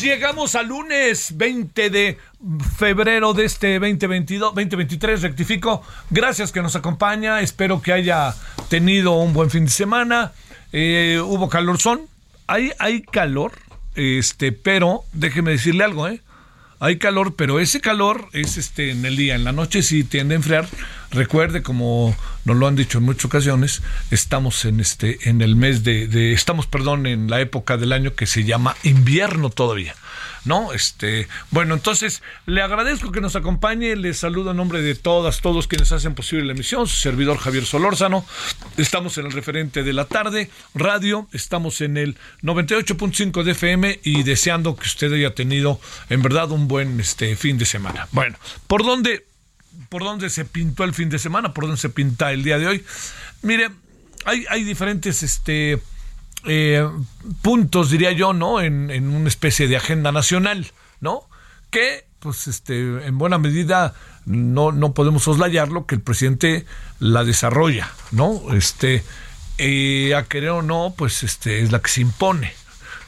Llegamos al lunes 20 de febrero de este 2022, 2023, rectifico. Gracias que nos acompaña. Espero que haya tenido un buen fin de semana. Eh, hubo calorzón. Hay, hay calor, este, pero déjeme decirle algo, ¿eh? Hay calor, pero ese calor es este en el día, en la noche sí tiende a enfriar. Recuerde, como nos lo han dicho en muchas ocasiones, estamos en este, en el mes de, de- estamos, perdón, en la época del año que se llama invierno todavía. ¿No? Este, bueno, entonces le agradezco que nos acompañe, le saludo en nombre de todas, todos quienes hacen posible la emisión, su servidor Javier Solórzano. Estamos en el referente de la tarde, radio, estamos en el 98.5 de FM y deseando que usted haya tenido en verdad un buen este fin de semana. Bueno, ¿por dónde por dónde se pintó el fin de semana? ¿Por dónde se pinta el día de hoy? Mire, hay, hay diferentes este eh, puntos, diría yo, ¿no? En, en una especie de agenda nacional, ¿no? Que, pues, este, en buena medida no, no podemos soslayarlo, que el presidente la desarrolla, ¿no? Este, eh, a querer o no, pues, este, es la que se impone.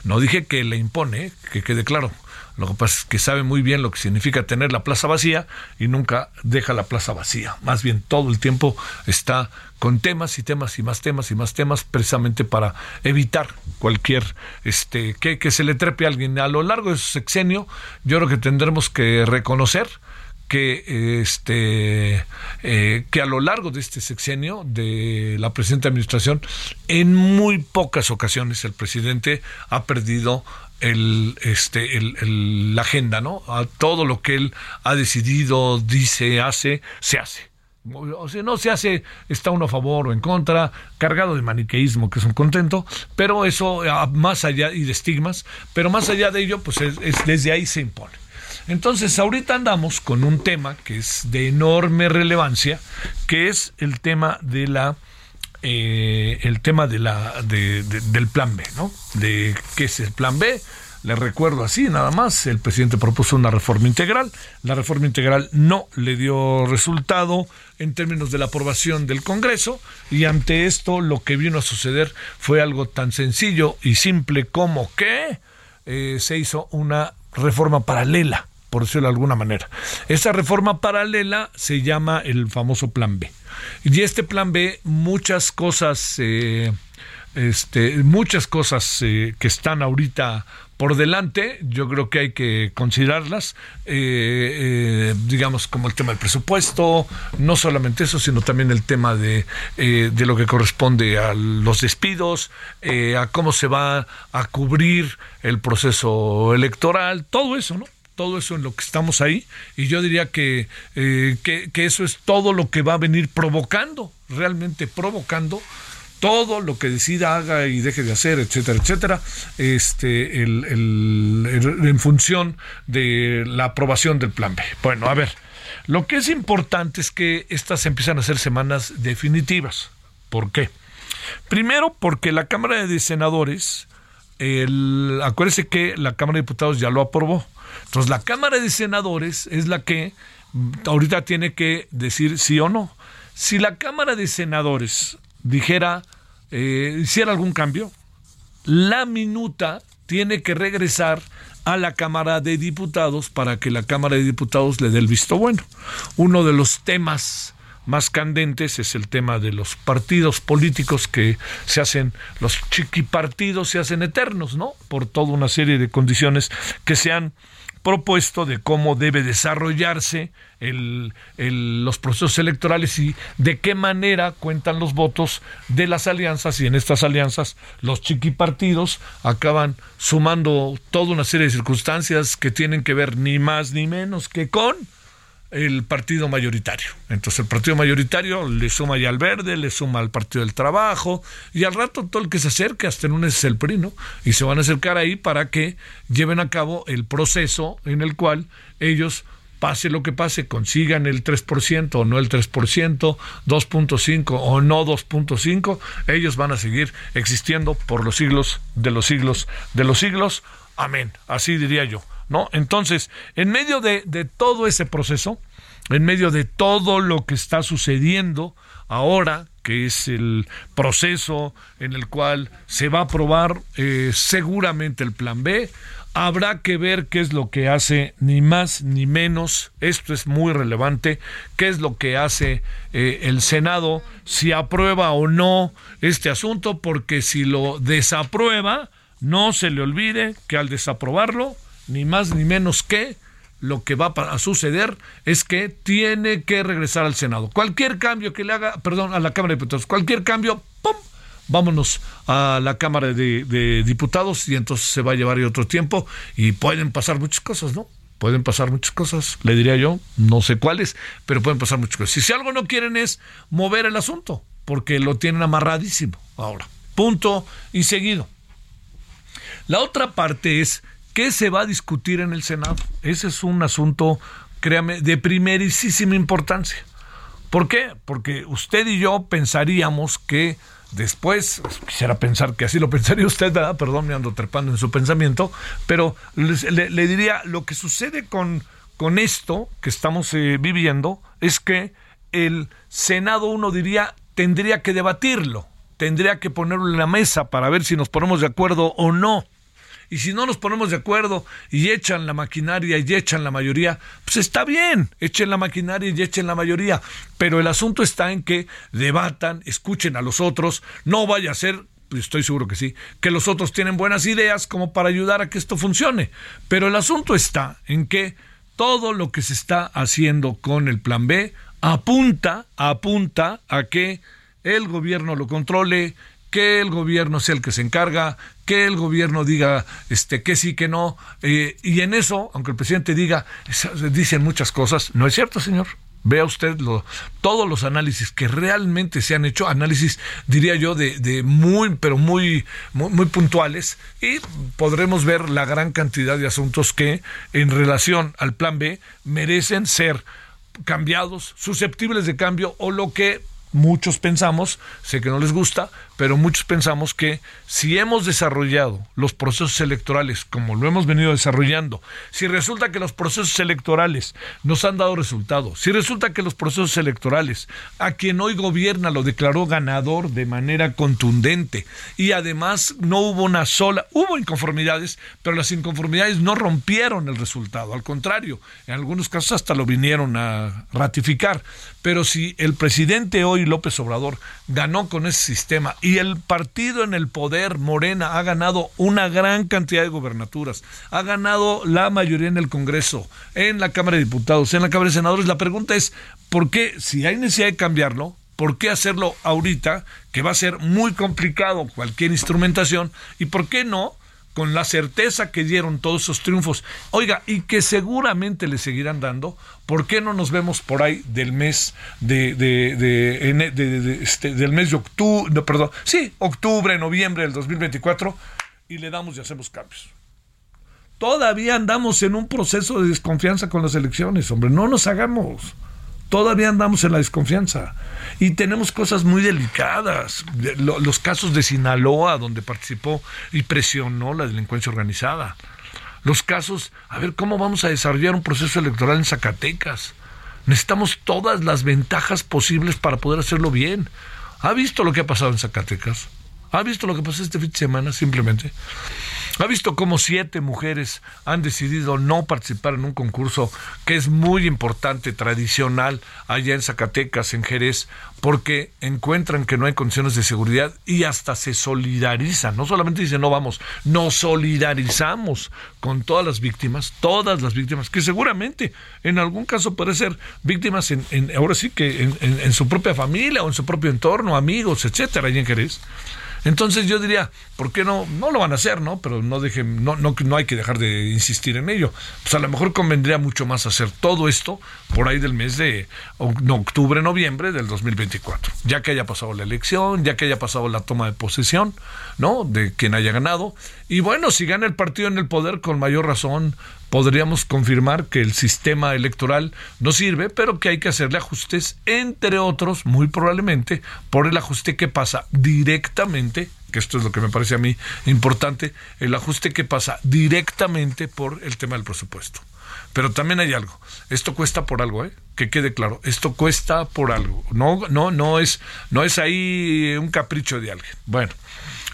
No dije que le impone, que quede claro. Lo que pasa es que sabe muy bien lo que significa tener la plaza vacía y nunca deja la plaza vacía. Más bien todo el tiempo está con temas y temas y más temas y más temas precisamente para evitar cualquier este que, que se le trepe a alguien. A lo largo de su sexenio yo creo que tendremos que reconocer que este eh, que a lo largo de este sexenio de la presente administración en muy pocas ocasiones el presidente ha perdido el este el, la agenda no a todo lo que él ha decidido dice hace se hace o sea, no se hace, está uno a favor o en contra, cargado de maniqueísmo, que es un contento, pero eso, ah, más allá, y de estigmas, pero más allá de ello, pues es- es- desde ahí se impone. Entonces, ahorita andamos con un tema que es de enorme relevancia, que es el tema de la eh, el tema de la de- de- del plan B, ¿no? De qué es el plan B. Le recuerdo así, nada más, el presidente propuso una reforma integral. La reforma integral no le dio resultado en términos de la aprobación del Congreso y ante esto lo que vino a suceder fue algo tan sencillo y simple como que eh, se hizo una reforma paralela, por decirlo de alguna manera. Esa reforma paralela se llama el famoso Plan B. Y este Plan B, muchas cosas, eh, este, muchas cosas eh, que están ahorita por delante, yo creo que hay que considerarlas, eh, digamos, como el tema del presupuesto, no solamente eso, sino también el tema de, de lo que corresponde a los despidos, a cómo se va a cubrir el proceso electoral, todo eso, ¿no? Todo eso en lo que estamos ahí, y yo diría que, eh, que, que eso es todo lo que va a venir provocando, realmente provocando todo lo que decida haga y deje de hacer, etcétera, etcétera, este, el, en función de la aprobación del plan B. Bueno, a ver, lo que es importante es que estas empiezan a ser semanas definitivas. ¿Por qué? Primero, porque la Cámara de Senadores, el, acuérdese que la Cámara de Diputados ya lo aprobó. Entonces, la Cámara de Senadores es la que ahorita tiene que decir sí o no. Si la Cámara de Senadores dijera, eh, hiciera algún cambio, la minuta tiene que regresar a la Cámara de Diputados para que la Cámara de Diputados le dé el visto bueno. Uno de los temas más candentes es el tema de los partidos políticos que se hacen, los chiquipartidos se hacen eternos, ¿no? Por toda una serie de condiciones que se han propuesto de cómo debe desarrollarse el, los procesos electorales y de qué manera cuentan los votos de las alianzas y en estas alianzas los chiquipartidos acaban sumando toda una serie de circunstancias que tienen que ver ni más ni menos que con el partido mayoritario. Entonces el partido mayoritario le suma ya al verde, le suma al partido del trabajo y al rato todo el que se acerque, hasta en un es el PRI, Y se van a acercar ahí para que lleven a cabo el proceso en el cual ellos pase lo que pase, consigan el 3% o no el 3%, 2.5 o no 2.5, ellos van a seguir existiendo por los siglos de los siglos de los siglos. Amén. Así diría yo. ¿no? Entonces, en medio de, todo ese proceso, en medio de todo lo que está sucediendo ahora, que es el proceso en el cual se va a aprobar eh, seguramente el plan B, habrá que ver qué es lo que hace ni más ni menos, esto es muy relevante, qué es lo que hace eh, el Senado, si aprueba o no este asunto, porque si lo desaprueba, no se le olvide que al desaprobarlo, ni más ni menos que lo que va a suceder es que tiene que regresar al Senado. Cualquier cambio que le haga, perdón, a la Cámara de Diputados, cualquier cambio, ¡pum! Vámonos a la Cámara de, Diputados y entonces se va a llevar otro tiempo y pueden pasar muchas cosas, ¿no? Pueden pasar muchas cosas, le diría yo, no sé cuáles, pero pueden pasar muchas cosas. Si, si algo no quieren es mover el asunto, porque lo tienen amarradísimo ahora. Punto y seguido. La otra parte es ¿Qué se va a discutir en el Senado? Ese es un asunto, créame, de primerísima importancia. ¿Por qué? Porque usted y yo pensaríamos que después, quisiera pensar que así lo pensaría usted, ¿verdad? perdón, me ando trepando en su pensamiento, pero le, diría, lo que sucede con, con esto que estamos eh, viviendo es que el Senado, uno diría, tendría que debatirlo, tendría que ponerlo en la mesa para ver si nos ponemos de acuerdo o no y si no nos ponemos de acuerdo y echan la maquinaria y echan la mayoría, pues está bien, echen la maquinaria y echen la mayoría, pero el asunto está en que debatan, escuchen a los otros, no vaya a ser pues estoy seguro que sí, que los otros tienen buenas ideas como para ayudar a que esto funcione. Pero el asunto está en que todo lo que se está haciendo con el plan B apunta, apunta a que el gobierno lo controle, que el gobierno sea el que se encarga, que el gobierno diga este que sí, que no, eh, y en eso, aunque el presidente diga, dicen muchas cosas, no es cierto, señor. Vea usted todos los análisis que realmente se han hecho, análisis, diría yo, de, muy, pero muy, muy, puntuales, y podremos ver la gran cantidad de asuntos que, en relación al plan B, merecen ser cambiados, susceptibles de cambio, o lo que muchos pensamos, sé que no les gusta, pero muchos pensamos que si hemos desarrollado los procesos electorales como lo hemos venido desarrollando, si resulta que los procesos electorales nos han dado resultados, si resulta que los procesos electorales a quien hoy gobierna lo declaró ganador de manera contundente y además no hubo una sola, hubo inconformidades, pero las inconformidades no rompieron el resultado, al contrario, en algunos casos hasta lo vinieron a ratificar. Pero si el presidente hoy, López Obrador, ganó con ese sistema y el partido en el poder, Morena, ha ganado una gran cantidad de gobernaturas, ha ganado la mayoría en el Congreso, en la Cámara de Diputados, en la Cámara de Senadores. La pregunta es, ¿por qué, si hay necesidad de cambiarlo, ¿Por qué hacerlo ahorita, que va a ser muy complicado cualquier instrumentación? ¿Y por qué no con la certeza que dieron todos esos triunfos, oiga, y que seguramente le seguirán dando, ¿por qué no nos vemos por ahí del mes de, de, de, este, del mes de octubre, no, perdón, sí, octubre, noviembre del 2024 y le damos y hacemos cambios? Todavía andamos en un proceso de desconfianza con las elecciones, hombre, no nos hagamos. Todavía andamos en la desconfianza. Y tenemos cosas muy delicadas. Los casos de Sinaloa, donde participó y presionó la delincuencia organizada. Los casos, a ver, ¿cómo vamos a desarrollar un proceso electoral en Zacatecas? Necesitamos todas las ventajas posibles para poder hacerlo bien. ¿Ha visto lo que ha pasado en Zacatecas? ¿Ha visto lo que pasó este fin de semana simplemente? ¿Ha visto cómo siete mujeres han decidido no participar en un concurso que es muy importante, tradicional, allá en Zacatecas, en Jerez, porque encuentran que no hay condiciones de seguridad y hasta se solidarizan? No solamente dicen no vamos, nos solidarizamos con todas las víctimas, todas las víctimas, que seguramente en algún caso puede ser víctimas en, ahora sí que en, en su propia familia o en su propio entorno, amigos, etcétera, allá en Jerez. Entonces yo diría, ¿por qué no? No lo van a hacer, ¿no? Pero no dejen, no, no, no hay que dejar de insistir en ello. Pues a lo mejor convendría mucho más hacer todo esto por ahí del mes de octubre, noviembre del 2024. Ya que haya pasado la elección, ya que haya pasado la toma de posesión, ¿no? De quien haya ganado. Y bueno, si gana el partido en el poder, con mayor razón, podríamos confirmar que el sistema electoral no sirve, pero que hay que hacerle ajustes, entre otros, muy probablemente, por el ajuste que pasa directamente, que esto es lo que me parece a mí importante, el ajuste que pasa directamente por el tema del presupuesto. Pero también hay algo, esto cuesta por algo, ¿eh? que quede claro, esto cuesta por algo, no, no, no es, no es ahí un capricho de alguien. Bueno,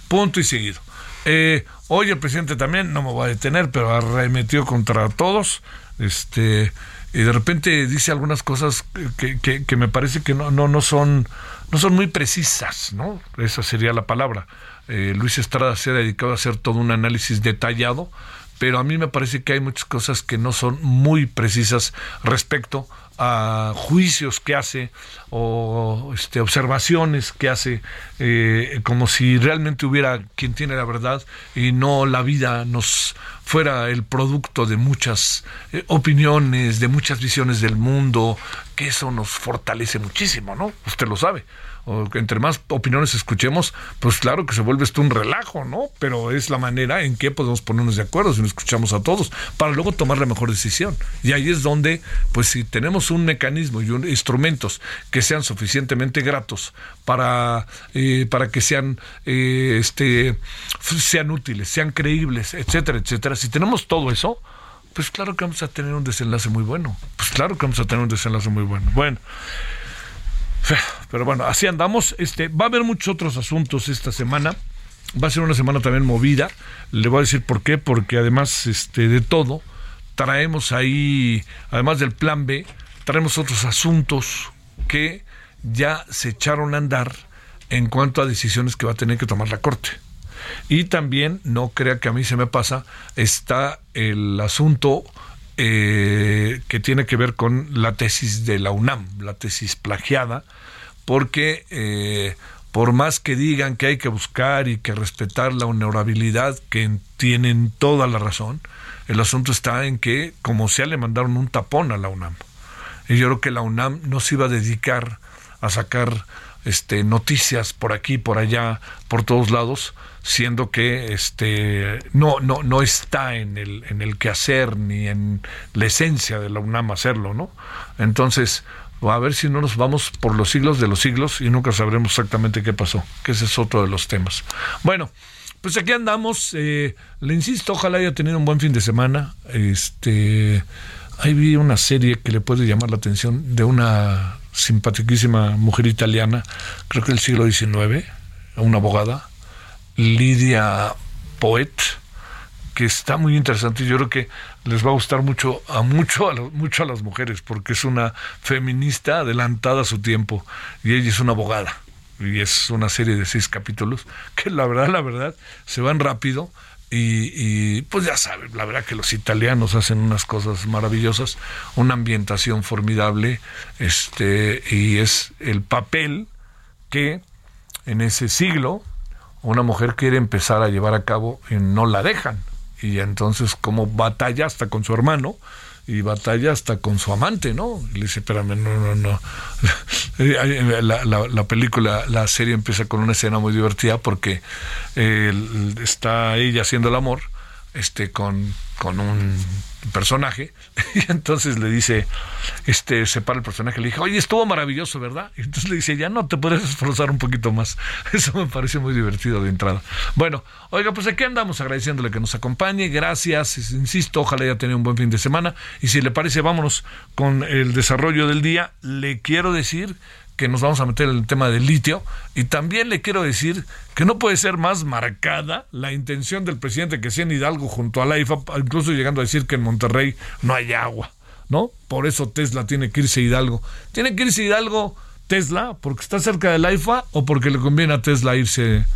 punto y seguido. Eh, hoy el presidente también, no me voy a detener, pero arremetió contra todos. Este, y de repente dice algunas cosas que, me parece que no, no, no, son, no son muy precisas, ¿no? Esa sería la palabra. Eh, Luis Estrada se ha dedicado a hacer todo un análisis detallado, pero a mí me parece que hay muchas cosas que no son muy precisas respecto a juicios que hace o este, observaciones que hace, eh, como si realmente hubiera quien tiene la verdad y no la vida nos fuera el producto de muchas eh, opiniones, de muchas visiones del mundo, que eso nos fortalece muchísimo, ¿no? Usted lo sabe o entre más opiniones escuchemos, pues claro que se vuelve esto un relajo, ¿no? Pero es la manera en que podemos ponernos de acuerdo si nos escuchamos a todos para luego tomar la mejor decisión. Y ahí es donde, pues si tenemos un mecanismo y instrumentos que sean suficientemente gratos para, eh, para que sean, eh, este, sean útiles, sean creíbles, etcétera, etcétera, si tenemos todo eso, pues claro que vamos a tener un desenlace muy bueno. Pues claro que vamos a tener un desenlace muy bueno. Bueno. Pero bueno, así andamos. Este, va a haber muchos otros asuntos esta semana. Va a ser una semana también movida. Le voy a decir por qué, porque además este, de todo, traemos ahí, además del plan B, traemos otros asuntos que ya se echaron a andar en cuanto a decisiones que va a tener que tomar la Corte. Y también, no crea que a mí se me pasa, está el asunto eh, que tiene que ver con la tesis de la UNAM, la tesis plagiada, porque eh, por más que digan que hay que buscar y que respetar la honorabilidad, que tienen toda la razón, el asunto está en que, como sea, le mandaron un tapón a la UNAM. Y yo creo que la UNAM no se iba a dedicar a sacar este, noticias por aquí, por allá, por todos lados, siendo que este no no no está en el en el quehacer ni en la esencia de la UNAM hacerlo, ¿no? Entonces, a ver si no nos vamos por los siglos de los siglos y nunca sabremos exactamente qué pasó, que ese es otro de los temas. Bueno, pues aquí andamos, eh, le insisto, ojalá haya tenido un buen fin de semana. Este, ahí vi una serie que le puede llamar la atención de una simpaticísima mujer italiana, creo que del siglo XIX, una abogada, Lidia Poet, que está muy interesante. Yo creo que les va a gustar mucho a mucho a, mucho a las mujeres porque es una feminista adelantada a su tiempo y ella es una abogada y es una serie de seis capítulos que la verdad la verdad se van rápido y, pues ya saben, la verdad que los italianos hacen unas cosas maravillosas, una ambientación formidable, este, y es el papel que en ese siglo, una mujer quiere empezar a llevar a cabo y no la dejan. Y entonces como batalla hasta con su hermano y batalla hasta con su amante, ¿no? le dice, espérame, no, no, no. La, la, película, la serie empieza con una escena muy divertida porque eh, está ella haciendo el amor este, con, con un personaje y entonces le dice este se para el personaje le dice oye estuvo maravilloso verdad y entonces le dice ya no te puedes esforzar un poquito más eso me parece muy divertido de entrada. Bueno oiga pues aquí andamos agradeciéndole que nos acompañe. Gracias insisto ojalá haya tenido un buen fin de semana. Y si le parece vámonos con el desarrollo del día. Le quiero decir que nos vamos a meter en el tema del litio y también le quiero decir que no puede ser más marcada la intención del presidente que sea en Hidalgo junto a la IFA, incluso llegando a decir que en Monterrey no hay agua, ¿no? Por eso Tesla tiene que irse a Hidalgo. Tiene que irse a Hidalgo Tesla porque está cerca de la IFA o porque le conviene a Tesla irse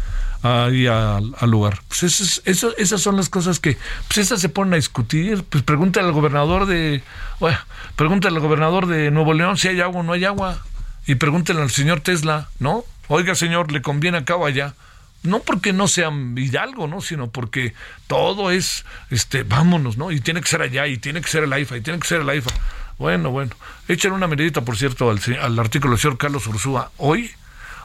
ahí al, lugar. Pues eso, esas son las cosas que, pues esas se ponen a discutir. Pues pregúntale al gobernador de, bueno, pregúntale al gobernador de Nuevo León si hay agua o no hay agua y pregúntenle al señor Tesla, ¿no? Oiga, señor, ¿le conviene acá o allá? No porque no sea Hidalgo, ¿no? Sino porque todo es, este, vámonos, ¿no? Y tiene que ser allá, y tiene que ser el AIFA, y tiene que ser el AIFA. Bueno, bueno. Échale una miradita, por cierto, al, al artículo del señor Carlos Ursúa hoy,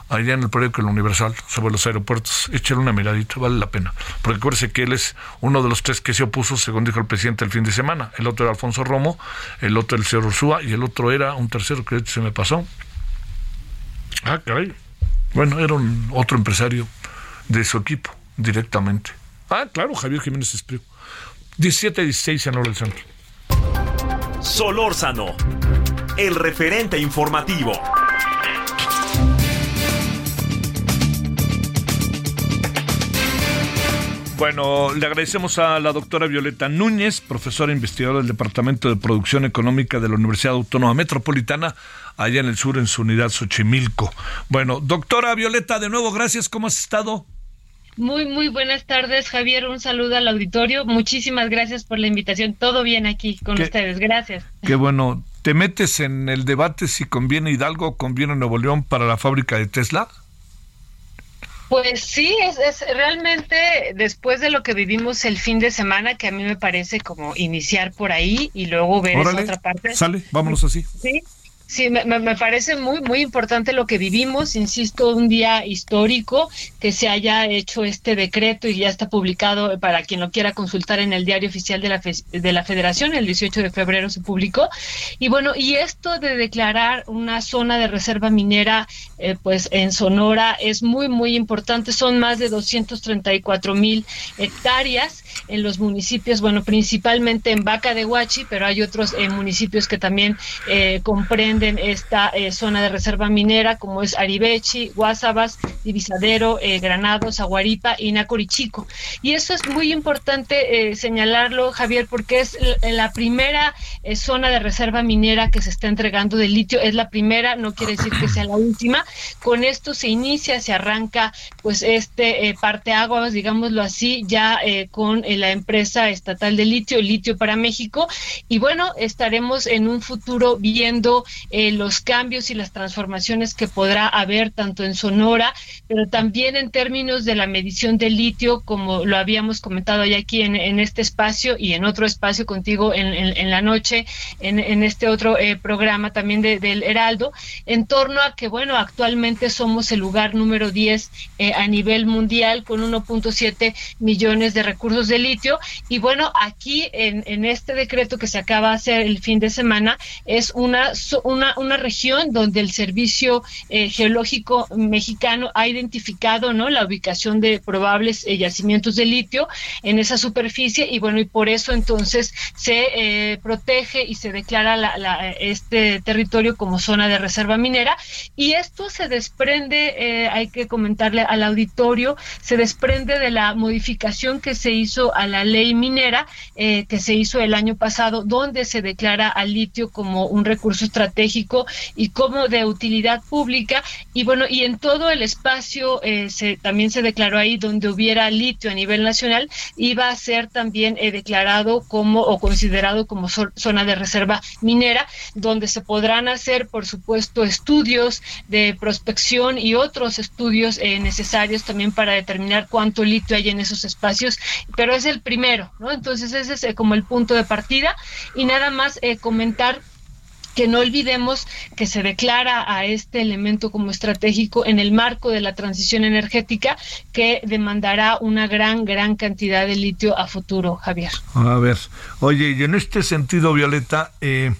allá en el periódico El Universal, sobre los aeropuertos. Échale una miradita, vale la pena. Porque acuérdese que él es uno de los tres que se opuso, según dijo el presidente el fin de semana. El otro era Alfonso Romo, el otro el señor Ursúa, y el otro era un tercero que se me pasó, Ah, caray. Bueno, era un otro empresario de su equipo, directamente. Ah, claro, Javier Jiménez Espriu. 17 16 en Hora del Centro. Solórzano, el referente informativo. Bueno, le agradecemos a la doctora Violeta Núñez, profesora investigadora del Departamento de Producción Económica de la Universidad Autónoma Metropolitana, allá en el sur, en su unidad Xochimilco. Bueno, doctora Violeta, de nuevo, gracias. ¿Cómo has estado? Muy, muy buenas tardes, Javier. Un saludo al auditorio. Muchísimas gracias por la invitación. Todo bien aquí con ustedes. Gracias. Qué bueno. ¿Te metes en el debate si conviene Hidalgo o conviene Nuevo León para la fábrica de Tesla? Pues sí, es, es, realmente después de lo que vivimos el fin de semana, que a mí me parece como iniciar por ahí y luego ver esa otra parte. Sale, vámonos así. Sí, Sí, me, me, parece muy, muy importante lo que vivimos, insisto, un día histórico, que se haya hecho este decreto y ya está publicado para quien lo quiera consultar en el diario oficial de la, de la Federación, el 18 de febrero se publicó. Y bueno, y esto de declarar una zona de reserva minera, eh, pues en Sonora es muy, muy importante, son más de 234 mil hectáreas en los municipios, bueno, principalmente en Vaca de Huachi, pero hay otros eh, municipios que también eh, comprenden esta eh, zona de reserva minera, como es Aribechi, Guasabas, Divisadero, eh, Granados, Aguaripa y Nacorichico. Y eso es muy importante eh, señalarlo, Javier, porque es la primera zona de reserva minera que se está entregando de litio. Es la primera, no quiere decir que sea la última. Con esto se inicia, se arranca, pues, este parte aguas, digámoslo así, ya con la empresa estatal de litio, Litio para México. Y bueno, estaremos en un futuro viendo eh, los cambios y las transformaciones que podrá haber tanto en Sonora, pero también en términos de la medición del litio, como lo habíamos comentado ya aquí en, este espacio y en otro espacio contigo en, la noche, en, este otro eh, programa también del Heraldo, en torno a que, bueno, actualmente somos el lugar número 10 eh, a nivel mundial con 1.7 millones de recursos de litio. Y bueno, aquí en, en este decreto que se acaba de hacer el fin de semana es una, una, región donde el Servicio eh, Geológico Mexicano ha identificado ¿no? la ubicación de probables eh, yacimientos de litio en esa superficie y bueno, y por eso entonces se eh, protege y se declara este territorio como zona de reserva minera y esto se desprende, hay que comentarle al auditorio, se desprende de la modificación que se hizo a la ley minera que se hizo el año pasado donde se declara al litio como un recurso estratégico y como de utilidad pública. Y bueno, y en todo el espacio eh, se, también se declaró ahí donde hubiera litio a nivel nacional, iba a ser también eh, declarado como o considerado como zona de reserva minera, donde se podrán hacer, por supuesto, estudios de prospección y otros estudios eh, necesarios también para determinar cuánto litio hay en esos espacios, pero es el primero, ¿no? Entonces ese es como el punto de partida y nada más comentar que no olvidemos que se declara a este elemento como estratégico en el marco de la transición energética que demandará una gran, gran cantidad de litio a futuro, Javier. A ver, oye, y en este sentido, Violeta, eh,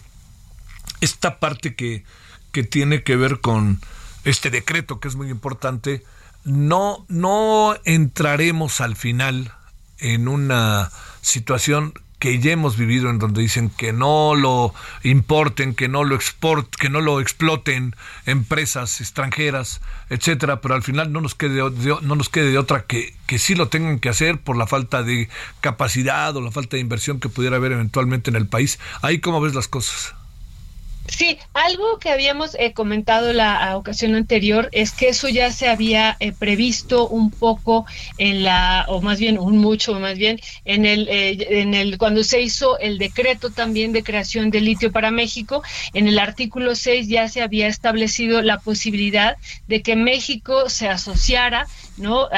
esta parte que, que tiene que ver con este decreto, que es muy importante, no, no entraremos al final en una situación que ya hemos vivido en donde dicen que no lo importen, que no lo export, que no lo exploten empresas extranjeras, etcétera, pero al final no nos quede no nos quede de otra que que sí lo tengan que hacer por la falta de capacidad o la falta de inversión que pudiera haber eventualmente en el país. Ahí cómo ves las cosas. Sí, algo que habíamos eh, comentado la ocasión anterior es que eso ya se había eh, previsto un poco en la, o más bien un mucho, más bien en el, eh, en el cuando se hizo el decreto también de creación de litio para México, en el artículo 6 ya se había establecido la posibilidad de que México se asociara ¿no?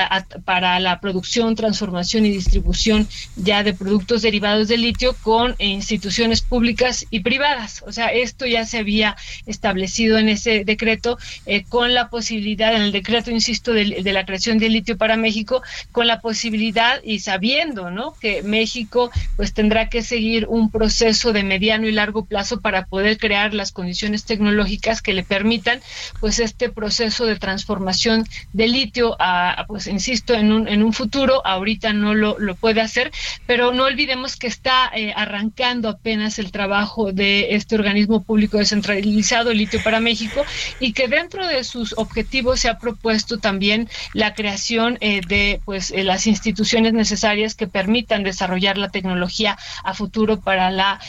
para la producción, transformación y distribución ya de productos derivados de litio con instituciones públicas y privadas. O sea, esto ya se había establecido en ese decreto eh, con la posibilidad, en el decreto, insisto, de, de, la creación de litio para México, con la posibilidad y sabiendo, ¿no? Que México pues tendrá que seguir un proceso de mediano y largo plazo para poder crear las condiciones tecnológicas que le permitan pues este proceso de transformación de litio a pues insisto, en un, en un futuro, ahorita no lo, lo puede hacer, pero no olvidemos que está eh, arrancando apenas el trabajo de este organismo público descentralizado, Litio para México, y que dentro de sus objetivos se ha propuesto también la creación eh, de pues eh, las instituciones necesarias que permitan desarrollar la tecnología a futuro para la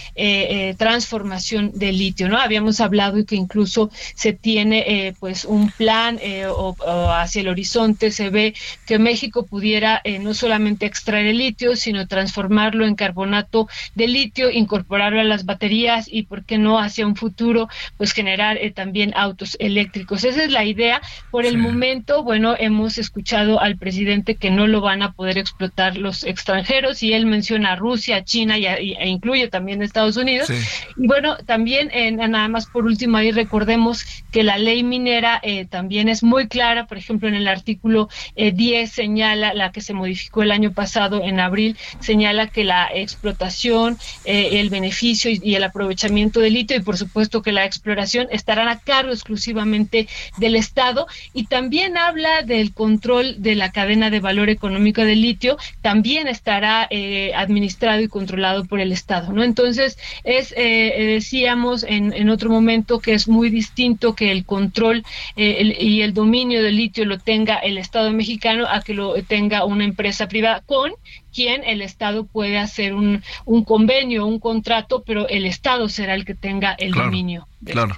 transformación del litio, ¿no? Habíamos hablado y que incluso se tiene pues un plan o, hacia el horizonte se ve que México pudiera eh, no solamente extraer el litio, sino transformarlo en carbonato de litio, incorporarlo a las baterías y, ¿por qué no, hacia un futuro, pues generar eh, también autos eléctricos? Esa es la idea. Por el momento, bueno, hemos escuchado al presidente que no lo van a poder explotar los extranjeros y él menciona a Rusia, China y e incluye también Estados Unidos. Y bueno, también eh, nada más por último ahí recordemos que la ley minera también es muy clara, por ejemplo, en el artículo 10 eh, señala, la que se modificó el año pasado en abril, señala que la explotación, eh, el beneficio y, el aprovechamiento del litio y por supuesto que la exploración estarán a cargo exclusivamente del Estado y también habla del control de la cadena de valor económico del litio, también estará eh, administrado y controlado por el Estado, ¿no? Entonces, es, decíamos en, en, otro momento que es muy distinto que el control y el dominio del litio lo tenga el Estado de mexicano a que lo tenga una empresa privada con quien el Estado puede hacer un, un convenio, un contrato, pero el Estado será el que tenga el dominio. Claro.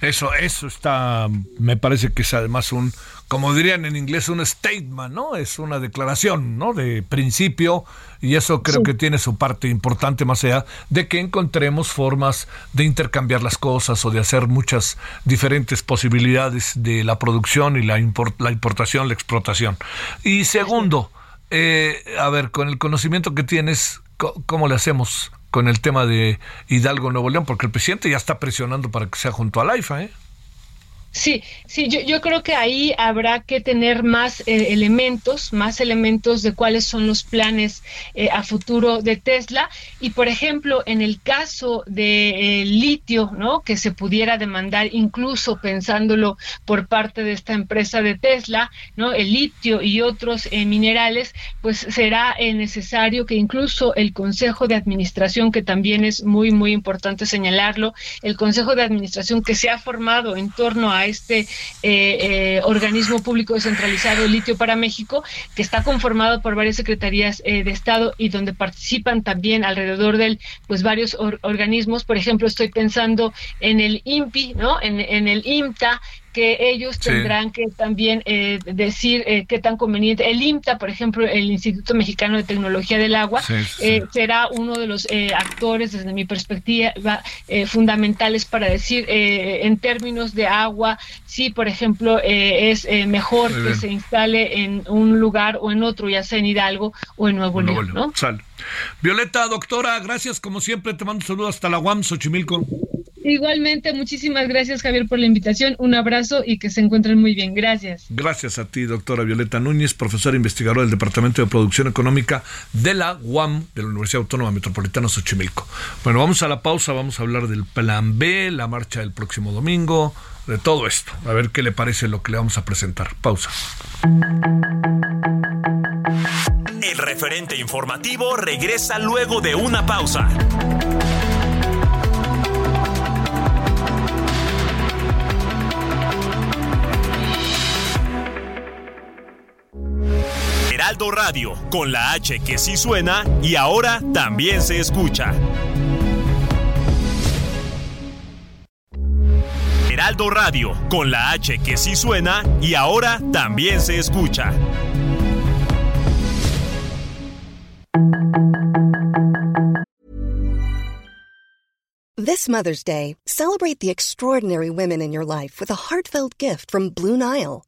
Eso, eso está, me parece que es además un, como dirían en inglés, un statement, ¿no? Es una declaración, ¿no? De principio y eso creo que tiene su parte importante más allá de que encontremos formas de intercambiar las cosas o de hacer muchas diferentes posibilidades de la producción y la, la importación, la explotación. Y segundo, eh, a ver, con el conocimiento que tienes, ¿cómo le hacemos con el tema de Hidalgo Nuevo León? Porque el presidente ya está presionando para que sea junto al AIFA, ¿eh? Sí, sí, yo, yo creo que ahí habrá que tener más eh, elementos, más elementos de cuáles son los planes eh, a futuro de Tesla. Y, por ejemplo, en el caso de eh, litio, ¿no? Que se pudiera demandar, incluso pensándolo por parte de esta empresa de Tesla, ¿no? El litio y otros minerales, pues será necesario que incluso el Consejo de Administración, que también es muy, muy importante señalarlo, el Consejo de Administración que se ha formado en torno a este eh, organismo público descentralizado Litio para México, que está conformado por varias secretarías de Estado y donde participan también alrededor de él pues varios organismos. Por ejemplo, estoy pensando en el INPI, ¿no? En, en el IMTA, que ellos tendrán que también eh, decir eh, qué tan conveniente. El IMTA, por ejemplo, el Instituto Mexicano de Tecnología del Agua, eh, será uno de los actores, desde mi perspectiva, fundamentales para decir en términos de agua, si, por ejemplo, es mejor que se instale en un lugar o en otro, ya sea en Hidalgo o en Nuevo León. ¿no? Violeta, doctora, gracias como siempre. Te mando un saludo hasta la UAM, Xochimilco. Igualmente, muchísimas gracias Javier por la invitación, un abrazo y que se encuentren muy bien. Gracias. Gracias a ti, doctora Violeta Núñez, profesora investigadora del Departamento de Producción Económica de la UAM, de la Universidad Autónoma Metropolitana Xochimilco. Bueno, vamos a la pausa, vamos a hablar del Plan B, la marcha del próximo domingo, de todo esto. A ver qué le parece lo que le vamos a presentar. Pausa. El referente informativo regresa luego de una pausa. Heraldo Radio, con la H que sí suena y ahora también se escucha. Heraldo Radio, con la H que sí suena y ahora también se escucha. This Mother's Day, celebrate the extraordinary women in your life with a heartfelt gift from Blue Nile.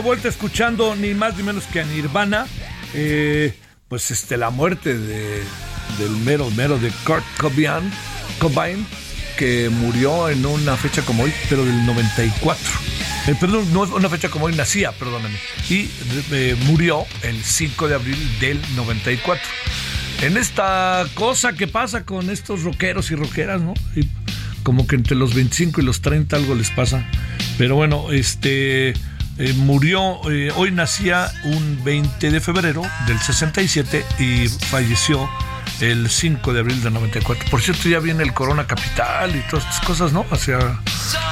Vuelta escuchando ni más ni menos que a Nirvana. Eh, pues este, la muerte de, del mero mero de Kurt Cobain, Cobain, que murió en una fecha como hoy, pero del 94. Eh, perdón, no es una fecha como hoy, nacía, perdóname. Y eh, murió el 5 de abril del 94. En esta cosa que pasa con estos rockeros y rockeras, ¿no? como que entre los 25 y los 30 algo les pasa. Pero bueno, este eh, murió, eh, hoy nacía un 20 de febrero del 67 y falleció el 5 de abril del 94. Por cierto, ya viene el Corona Capital y todas estas cosas, ¿no? Hacia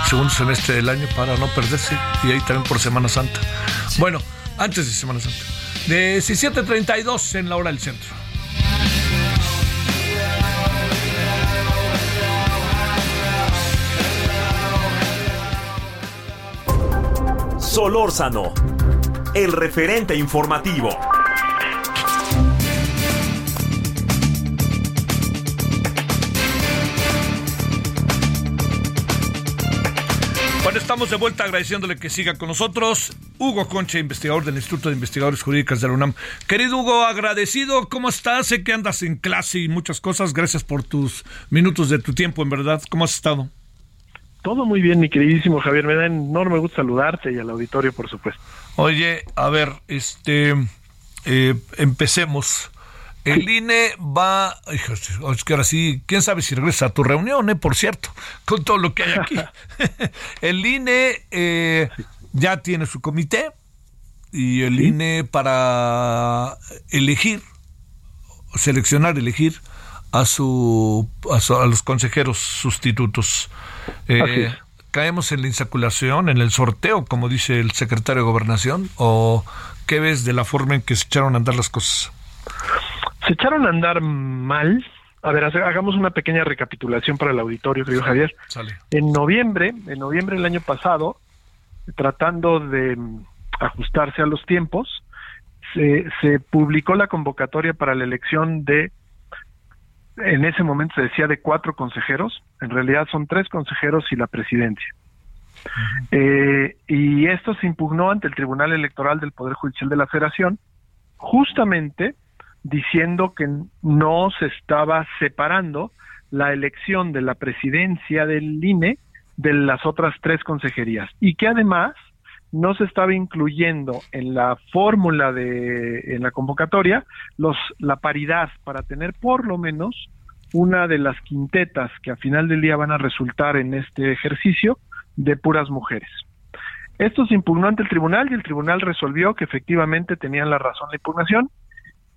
segundo semestre del año para no perderse. Y ahí también por Semana Santa. Bueno, antes de Semana Santa. De 17.32 en la hora del centro. Solórzano, el referente informativo. Bueno, estamos de vuelta agradeciéndole que siga con nosotros. Hugo Concha, investigador del Instituto de Investigadores Jurídicas de la UNAM. Querido Hugo, agradecido, ¿cómo estás? Sé que andas en clase y muchas cosas. Gracias por tus minutos de tu tiempo, en verdad. ¿Cómo has estado? Todo muy bien, mi queridísimo Javier. Me da enorme gusto saludarte y al auditorio, por supuesto. Oye, a ver, este, eh, empecemos. El INE va, es que ahora sí, quién sabe si regresa a tu reunión, eh, por cierto, con todo lo que hay aquí. el INE eh, ya tiene su comité y el INE para elegir, seleccionar, elegir a su a, los consejeros sustitutos. Eh, caemos en la insaculación, en el sorteo, como dice el secretario de Gobernación, o qué ves de la forma en que se echaron a andar las cosas? Se echaron a andar mal. A ver, hagamos una pequeña recapitulación para el auditorio, querido Javier. En noviembre, en noviembre del año pasado, tratando de ajustarse a los tiempos, se, se publicó la convocatoria para la elección de en ese momento se decía de cuatro consejeros, en realidad son tres consejeros y la presidencia. Eh, y esto se impugnó ante el Tribunal Electoral del Poder Judicial de la Federación, justamente diciendo que no se estaba separando la elección de la presidencia del INE de las otras tres consejerías y que además no se estaba incluyendo en la fórmula de en la convocatoria los la paridad para tener por lo menos una de las quintetas que a final del día van a resultar en este ejercicio de puras mujeres. Esto se impugnó ante el tribunal y el tribunal resolvió que efectivamente tenían la razón la impugnación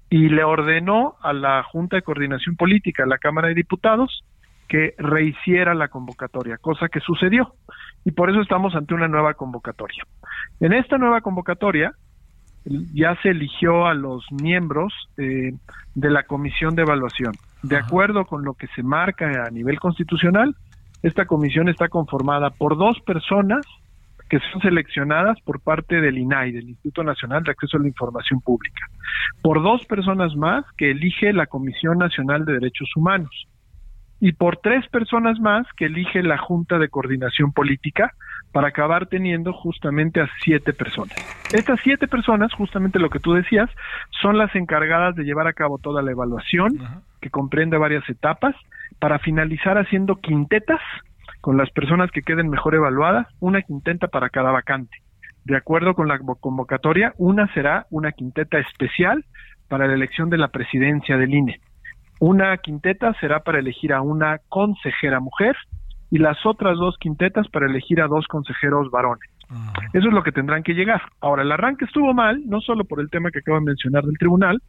y le ordenó a la Junta de Coordinación Política, a la Cámara de Diputados, que rehiciera la convocatoria, cosa que sucedió. Y por eso estamos ante una nueva convocatoria. En esta nueva convocatoria ya se eligió a los miembros eh, de la Comisión de Evaluación. De acuerdo con lo que se marca a nivel constitucional, esta comisión está conformada por dos personas que son seleccionadas por parte del INAI, del Instituto Nacional de Acceso a la Información Pública, por dos personas más que elige la Comisión Nacional de Derechos Humanos y por tres personas más que elige la Junta de Coordinación Política para acabar teniendo justamente a siete personas. Estas siete personas, justamente lo que tú decías, son las encargadas de llevar a cabo toda la evaluación, que comprende varias etapas, para finalizar haciendo quintetas con las personas que queden mejor evaluadas, una quinteta para cada vacante. De acuerdo con la convocatoria, una será una quinteta especial para la elección de la presidencia del INE una quinteta será para elegir a una consejera mujer y las otras dos quintetas para elegir a dos consejeros varones. Eso es lo que tendrán que llegar. Ahora, el arranque estuvo mal, no solo por el tema que acabo de mencionar del tribunal,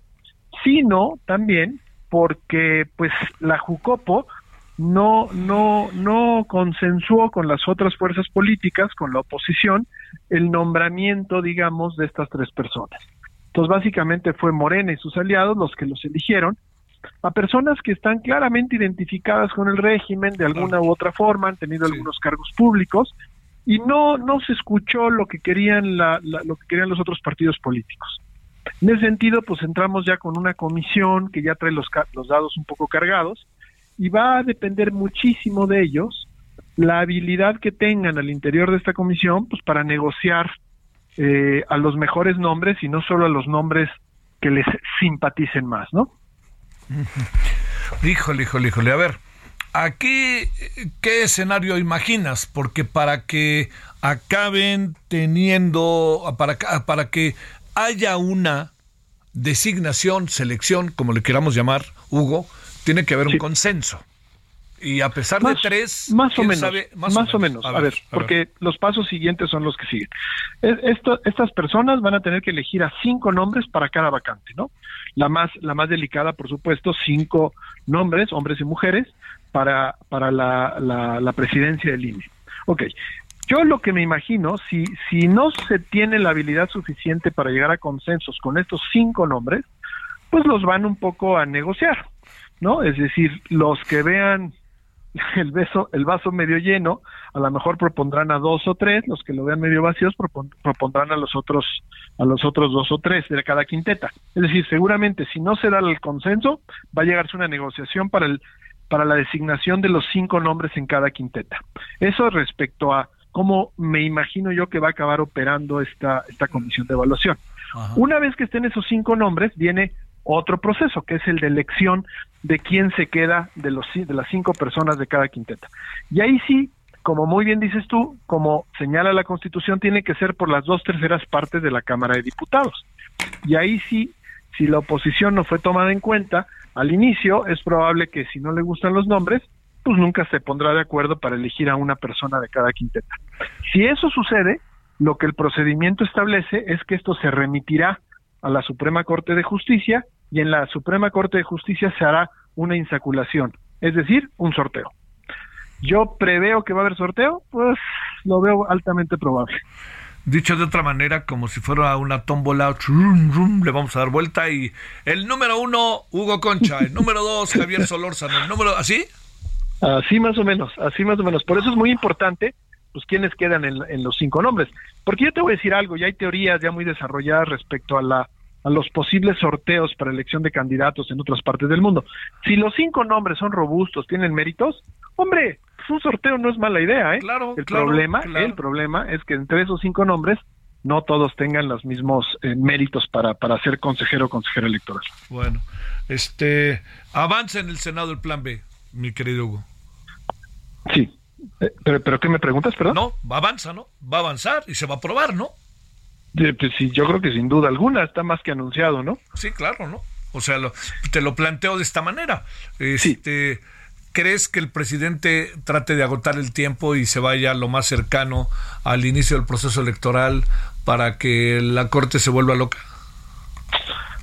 sino también porque pues la Jucopo no no no consensuó con las otras fuerzas políticas, con la oposición, el nombramiento, digamos, de estas tres personas. Entonces, básicamente fue Morena y sus aliados los que los eligieron a personas que están claramente identificadas con el régimen de alguna u otra forma, han tenido algunos cargos públicos y no no se escuchó lo que querían la, lo que querían los otros partidos políticos. En ese sentido, pues entramos ya con una comisión que ya trae los, los dados un poco cargados y va a depender muchísimo de ellos la habilidad que tengan al interior de esta comisión pues para negociar eh, a los mejores nombres y no solo a los nombres que les simpaticen más, ¿no? Híjole, híjole, híjole. A ver, aquí, ¿qué escenario imaginas? Porque para que acaben teniendo, para, para que haya una designación, selección, como le queramos llamar, Hugo, tiene que haber un consenso. Y a pesar de tres, más o menos, más, o menos. A, ver, porque los pasos siguientes son los que siguen. Esto, estas personas van a tener que elegir a cinco nombres para cada vacante, ¿no? La más, la más delicada, por supuesto, cinco nombres, hombres y mujeres, para, para la, la, la presidencia del INE. Ok, yo lo que me imagino, si, si no se tiene la habilidad suficiente para llegar a consensos con estos cinco nombres, pues los van un poco a negociar, ¿no? Es decir, los que vean el, beso, el vaso medio lleno, a lo mejor propondrán a dos o tres, los que lo vean medio vacíos propondrán a los otros a los otros dos o tres de cada quinteta. Es decir, seguramente si no se da el consenso, va a llegarse una negociación para el para la designación de los cinco nombres en cada quinteta. Eso respecto a cómo me imagino yo que va a acabar operando esta esta comisión de evaluación. Una vez que estén esos cinco nombres, viene otro proceso, que es el de elección de quién se queda de, los, de las cinco personas de cada quinteta. Y ahí sí, como muy bien dices tú, como señala la Constitución, tiene que ser por las dos terceras partes de la Cámara de Diputados. Y ahí sí si la oposición no fue tomada en cuenta al inicio, es probable que si no le gustan los nombres, pues nunca se pondrá de acuerdo para elegir a una persona de cada quinteta. Si eso sucede, lo que el procedimiento establece es que esto se remitirá a la Suprema Corte de Justicia y en la Suprema Corte de Justicia se hará una insaculación, es decir, un sorteo. Yo preveo que va a haber sorteo, pues lo veo altamente probable. Dicho de otra manera, como si fuera una tómbola, le vamos a dar vuelta y el número uno, Hugo Concha, el número dos, Javier Solórzano, el número, ¿así? Así más o menos, así más o menos. Por eso es muy importante, pues, quiénes quedan en, en los cinco nombres. Porque yo te voy a decir algo, ya hay teorías ya muy desarrolladas respecto a la a los posibles sorteos para elección de candidatos en otras partes del mundo. Si los cinco nombres son robustos, tienen méritos, hombre, pues un sorteo no es mala idea, ¿eh? Claro, el problema, el problema es que entre esos cinco nombres no todos tengan los mismos eh, méritos para, para ser consejero o consejero electoral. Bueno, este, avanza en el Senado el plan B, mi querido Hugo. Sí, eh, pero, pero ¿qué me preguntas, perdón? No, avanza, ¿no? Va a avanzar y se va a aprobar, ¿no? Pues sí, yo creo que sin duda alguna está más que anunciado, ¿no? Sí, claro, ¿no? O sea, te lo planteo de esta manera. Este, ¿Crees que el presidente trate de agotar el tiempo y se vaya lo más cercano al inicio del proceso electoral para que la Corte se vuelva loca?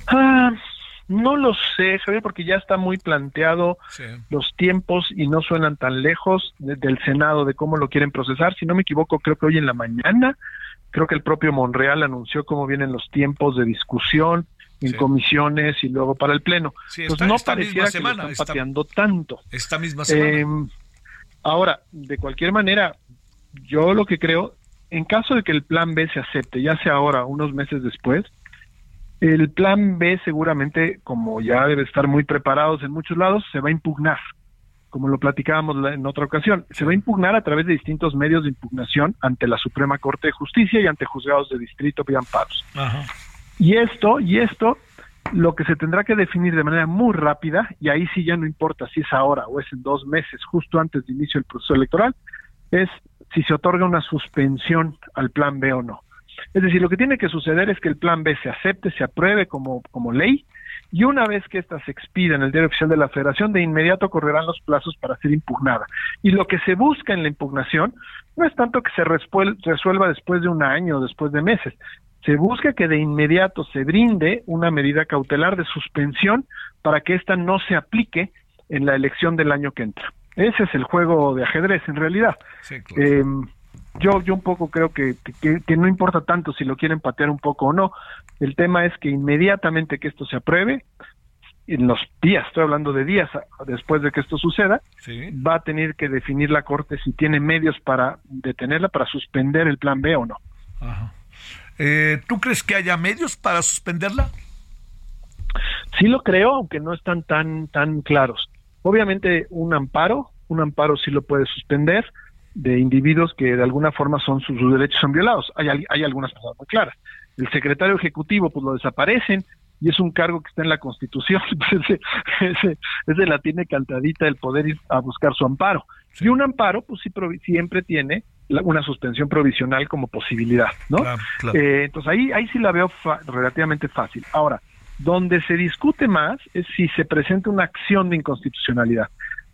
Ah, no lo sé, Javier, porque ya está muy planteado los tiempos y no suenan tan lejos del Senado de cómo lo quieren procesar. Si no me equivoco, creo que hoy en la mañana Creo que el propio Monreal anunció cómo vienen los tiempos de discusión en comisiones y luego para el pleno. pues no pareciera que semana, están pateando tanto. Esta misma semana. Em, ahora, de cualquier manera, yo lo que creo, en caso de que el plan B se acepte, ya sea ahora, unos meses después, el plan B seguramente, como ya debe estar muy preparados en muchos lados, se va a impugnar como lo platicábamos en otra ocasión, se va a impugnar a través de distintos medios de impugnación ante la Suprema Corte de Justicia y ante juzgados de distrito y amparos. Y esto, y esto, lo que se tendrá que definir de manera muy rápida, y ahí sí ya no importa si es ahora o es en dos meses, justo antes de inicio del proceso electoral, es si se otorga una suspensión al plan B o no. Es decir, lo que tiene que suceder es que el plan B se acepte, se apruebe como, como ley, y una vez que ésta se expida en el diario oficial de la Federación, de inmediato correrán los plazos para ser impugnada. Y lo que se busca en la impugnación no es tanto que se resuelva después de un año o después de meses, se busca que de inmediato se brinde una medida cautelar de suspensión para que ésta no se aplique en la elección del año que entra. Ese es el juego de ajedrez en realidad. Em, yo, yo un poco creo que, que, no importa tanto si lo quieren patear un poco o no. El tema es que inmediatamente que esto se apruebe, en los días, estoy hablando de días después de que esto suceda, va a tener que definir la Corte si tiene medios para detenerla, para suspender el plan B o no. Eh, ¿Tú crees que haya medios para suspenderla? Sí lo creo, aunque no están tan, tan claros. Obviamente un amparo, un amparo sí lo puede suspender de individuos que de alguna forma son sus, derechos son violados. Hay, hay algunas cosas muy claras. El secretario ejecutivo pues lo desaparecen y es un cargo que está en la Constitución, pues, ese, ese, ese, la tiene cantadita el poder ir a buscar su amparo. Y un amparo pues sí, siempre tiene una suspensión provisional como posibilidad, ¿no? Eh, entonces ahí, ahí sí la veo relativamente fácil. Ahora, donde se discute más es si se presenta una acción de inconstitucionalidad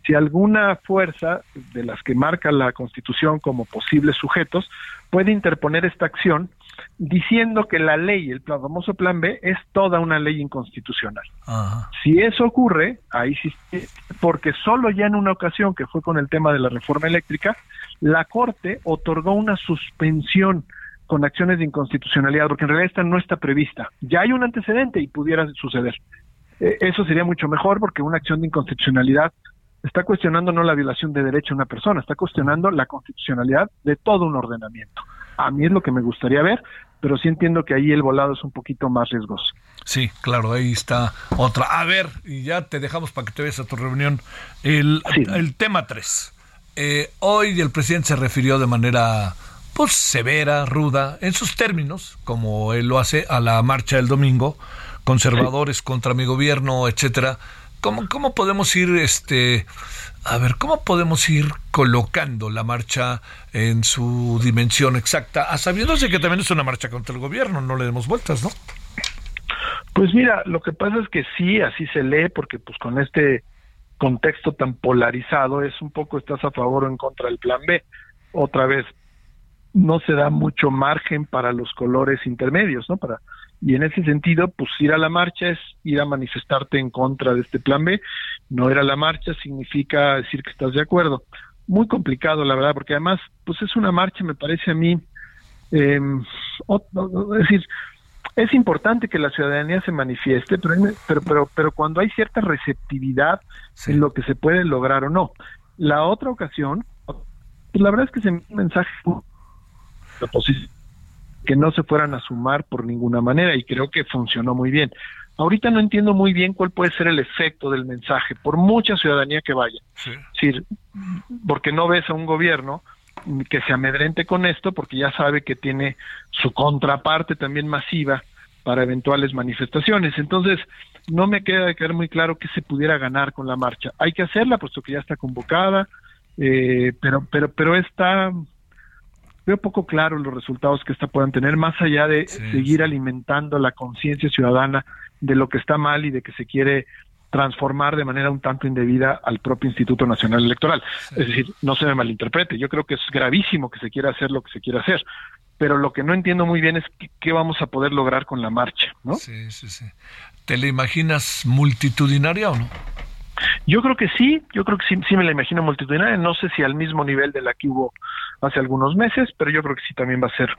si alguna fuerza de las que marca la Constitución como posibles sujetos puede interponer esta acción diciendo que la ley, el famoso Plan B, es toda una ley inconstitucional. Si eso ocurre, ahí sí, porque solo ya en una ocasión, que fue con el tema de la reforma eléctrica, la Corte otorgó una suspensión con acciones de inconstitucionalidad, porque en realidad esta no está prevista. Ya hay un antecedente y pudiera suceder. Eh, eso sería mucho mejor porque una acción de inconstitucionalidad está cuestionando no la violación de derecho de una persona, está cuestionando la constitucionalidad de todo un ordenamiento. A mí es lo que me gustaría ver, pero sí entiendo que ahí el volado es un poquito más riesgoso. Sí, claro, ahí está otra. A ver, y ya te dejamos para que te vayas a tu reunión. El, el tema 3. Eh, hoy el presidente se refirió de manera pues severa, ruda, en sus términos, como él lo hace a la marcha del domingo, conservadores contra mi gobierno, etcétera. ¿Cómo, ¿Cómo podemos ir, este, a ver, cómo podemos ir colocando la marcha en su dimensión exacta, a sabiéndose que también es una marcha contra el gobierno, no le demos vueltas, ¿no? Pues mira, lo que pasa es que sí, así se lee, porque pues con este contexto tan polarizado es un poco estás a favor o en contra del plan B. Otra vez, no se da mucho margen para los colores intermedios, ¿no? Para y en ese sentido, pues ir a la marcha es ir a manifestarte en contra de este plan B. No ir a la marcha significa decir que estás de acuerdo. Muy complicado, la verdad, porque además, pues es una marcha, me parece a mí, eh, es decir, es importante que la ciudadanía se manifieste, pero, pero, pero, pero cuando hay cierta receptividad en lo que se puede lograr o no. La otra ocasión, pues la verdad es que se un mensaje que no se fueran a sumar por ninguna manera y creo que funcionó muy bien. Ahorita no entiendo muy bien cuál puede ser el efecto del mensaje, por mucha ciudadanía que vaya. Es decir, porque no ves a un gobierno que se amedrente con esto porque ya sabe que tiene su contraparte también masiva para eventuales manifestaciones. Entonces, no me queda de quedar muy claro que se pudiera ganar con la marcha. Hay que hacerla, puesto que ya está convocada, eh, pero, pero, pero está, veo poco claro los resultados que esta puedan tener, más allá de seguir alimentando la conciencia ciudadana de lo que está mal y de que se quiere transformar de manera un tanto indebida al propio Instituto Nacional Electoral. Es decir, no se me malinterprete, yo creo que es gravísimo que se quiera hacer lo que se quiera hacer, pero lo que no entiendo muy bien es qué, vamos a poder lograr con la marcha, ¿no? Sí, sí, sí. ¿Te la imaginas multitudinaria o no? Yo creo que sí, yo creo que sí, sí me la imagino multitudinaria, no sé si al mismo nivel de la que hubo hace algunos meses, pero yo creo que sí también va a ser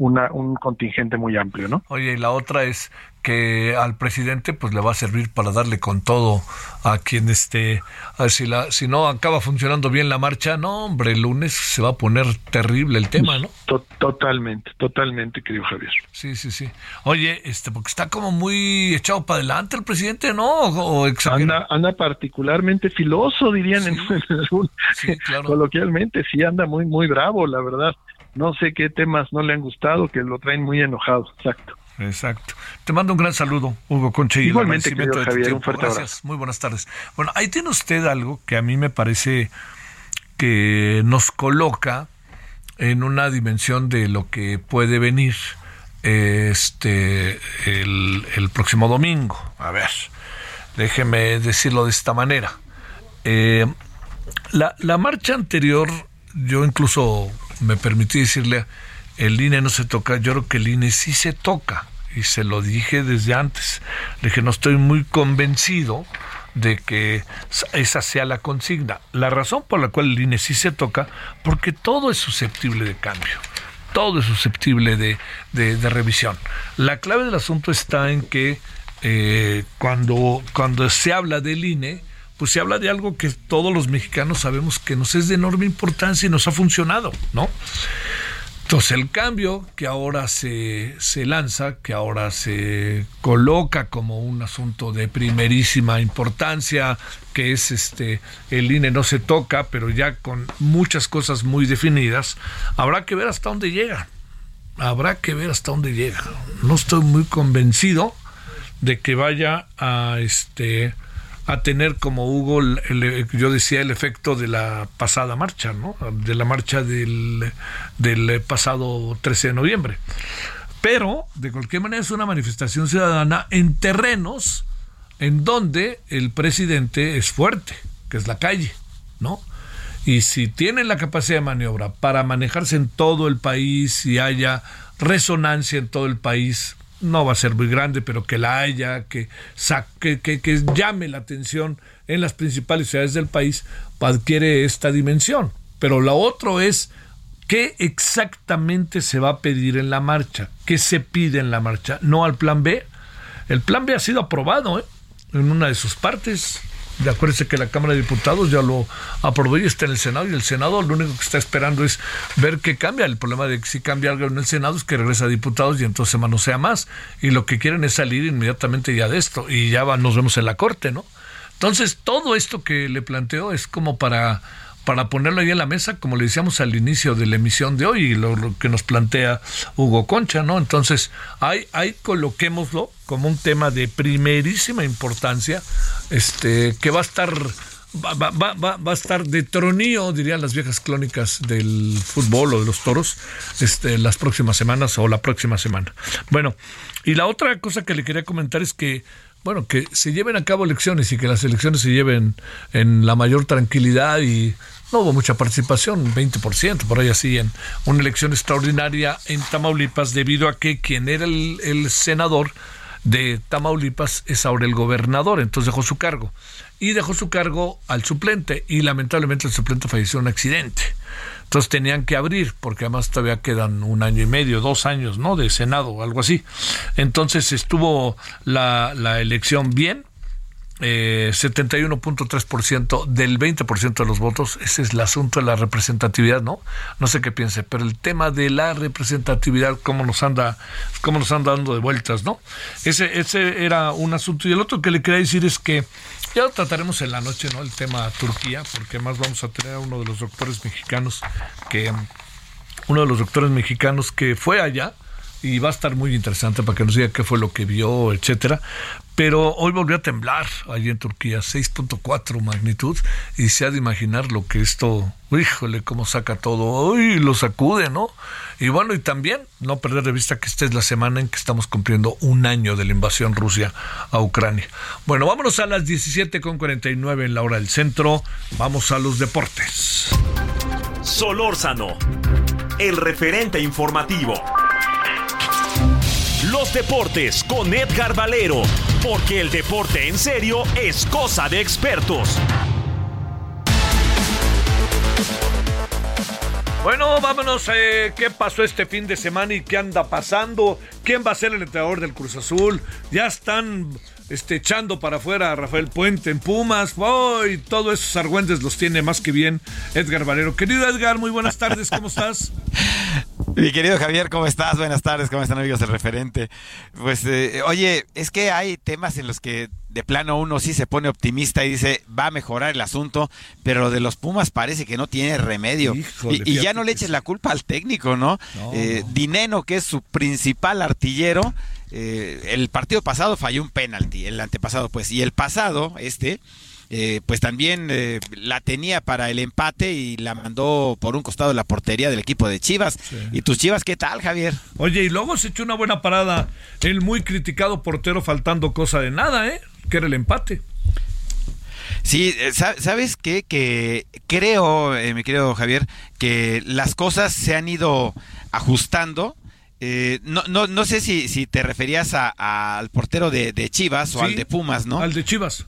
una, un contingente muy amplio, ¿no? Oye, y la otra es que al presidente pues le va a servir para darle con todo a quien esté, a ver si, la, si no acaba funcionando bien la marcha, no hombre, el lunes se va a poner terrible el tema, ¿no? Totalmente, totalmente, querido Javier. Sí, sí, sí. Oye, este, porque está como muy echado para adelante el presidente, ¿no? O, anda, anda particularmente filoso, dirían en, coloquialmente, sí, anda muy, muy bravo, la verdad. No sé qué temas no le han gustado, que lo traen muy enojado, exacto. Exacto. Te mando un gran saludo, Hugo Conche. Igualmente, querido Javier, un fuerte Gracias. Muy buenas tardes. Bueno, ahí tiene usted algo que a mí me parece que nos coloca en una dimensión de lo que puede venir este el, el próximo domingo. A ver, déjeme decirlo de esta manera. Eh, la, la marcha anterior, yo incluso me permití decirle, el INE no se toca, yo creo que el INE sí se toca y se lo dije desde antes. Le dije, no estoy muy convencido de que esa sea la consigna. La razón por la cual el INE sí se toca, porque todo es susceptible de cambio. Todo es susceptible de, de, revisión. La clave del asunto está en que eh, cuando, cuando se habla del INE, pues se habla de algo que todos los mexicanos sabemos que nos es de enorme importancia y nos ha funcionado, ¿no? Entonces el cambio que ahora se, se, lanza, que ahora se coloca como un asunto de primerísima importancia, que es este el INE no se toca, pero ya con muchas cosas muy definidas, habrá que ver hasta dónde llega. Habrá que ver hasta dónde llega. No estoy muy convencido de que vaya a este a tener como Hugo, yo decía, el efecto de la pasada marcha, ¿no? de la marcha del, del pasado 13 de noviembre. Pero, de cualquier manera, es una manifestación ciudadana en terrenos en donde el presidente es fuerte, que es la calle, ¿no? Y si tiene la capacidad de maniobra para manejarse en todo el país y haya resonancia en todo el país no va a ser muy grande, pero que la haya, que, que, que, llame la atención en las principales ciudades del país, adquiere esta dimensión. Pero lo otro es qué exactamente se va a pedir en la marcha, qué se pide en la marcha, no al plan B. El plan B ha sido aprobado ¿eh? en una de sus partes, de acuérdense que la Cámara de Diputados ya lo aprobó y está en el Senado y el Senado lo único que está esperando es ver qué cambia. El problema de que si cambia algo en el Senado es que regresa a diputados y entonces se manosea más y lo que quieren es salir inmediatamente ya de esto y ya nos vemos en la Corte, ¿no? Entonces todo esto que le planteo es como para para ponerlo ahí en la mesa, como le decíamos al inicio de la emisión de hoy y lo, que nos plantea Hugo Concha, ¿no? Entonces, ahí, ahí coloquémoslo como un tema de primerísima importancia, este, que va a estar va, va, va, va, a estar de tronío, dirían las viejas crónicas del fútbol o de los toros, este, las próximas semanas o la próxima semana. Bueno, y la otra cosa que le quería comentar es que bueno, que se lleven a cabo elecciones y que las elecciones se lleven en la mayor tranquilidad y no hubo mucha participación, 20%, por ahí así, en una elección extraordinaria en Tamaulipas debido a que quien era el, el senador de Tamaulipas es ahora el gobernador, entonces dejó su cargo. Y dejó su cargo al suplente y lamentablemente el suplente falleció en un accidente. Entonces tenían que abrir, porque además todavía quedan un año y medio, dos años, ¿no? De Senado o algo así. Entonces estuvo la, elección bien, eh, 71.3% del 20% de los votos. Ese es el asunto de la representatividad, ¿no? No sé qué piense, pero el tema de la representatividad, cómo nos anda, cómo nos anda dando de vueltas, ¿no? Ese, ese era un asunto. Y el otro que le quería decir es que ya trataremos en la noche, ¿no? El tema Turquía, porque más vamos a tener a uno de los doctores mexicanos que uno de los doctores mexicanos que fue allá y va a estar muy interesante para que nos diga qué fue lo que vio, etcétera. Pero hoy volvió a temblar allí en Turquía, 6.4 magnitud, y se ha de imaginar lo que esto, híjole, cómo saca todo, uy, lo sacude, ¿no? Y bueno, y también no perder de vista que esta es la semana en que estamos cumpliendo un año de la invasión Rusia a Ucrania. Bueno, vámonos a las 17.49 en la hora del centro, vamos a los deportes. Solórzano, el referente informativo. Los deportes con Edgar Valero, porque el deporte en serio es cosa de expertos. Bueno, vámonos. Eh, ¿Qué pasó este fin de semana y qué anda pasando? ¿Quién va a ser el entrenador del Cruz Azul? Ya están este, echando para afuera a Rafael Puente en Pumas. ¡Uy! todos esos argüentes los tiene más que bien Edgar Valero. Querido Edgar, muy buenas tardes. ¿Cómo estás? Mi querido Javier, ¿cómo estás? Buenas tardes, ¿cómo están amigos del referente? Pues, eh, oye, es que hay temas en los que de plano uno sí se pone optimista y dice, va a mejorar el asunto, pero lo de los Pumas parece que no tiene remedio. y, y ya no le eches la culpa al técnico, ¿no? No, eh, no. Dineno, que es su principal artillero, eh, el partido pasado falló un penalti, el antepasado pues, y el pasado, este, eh, pues también eh, la tenía para el empate y la mandó por un costado de la portería del equipo de Chivas. ¿Y tus Chivas qué tal, Javier? Oye, y luego se echó una buena parada el muy criticado portero faltando cosa de nada, ¿eh? Que era el empate. Sí, eh, sa- ¿sabes qué? Que creo, eh, mi querido Javier, que las cosas se han ido ajustando. Eh, no, no, no sé si, si te referías a- al portero de, de Chivas o Sí, al de Pumas, ¿no? Al de Chivas.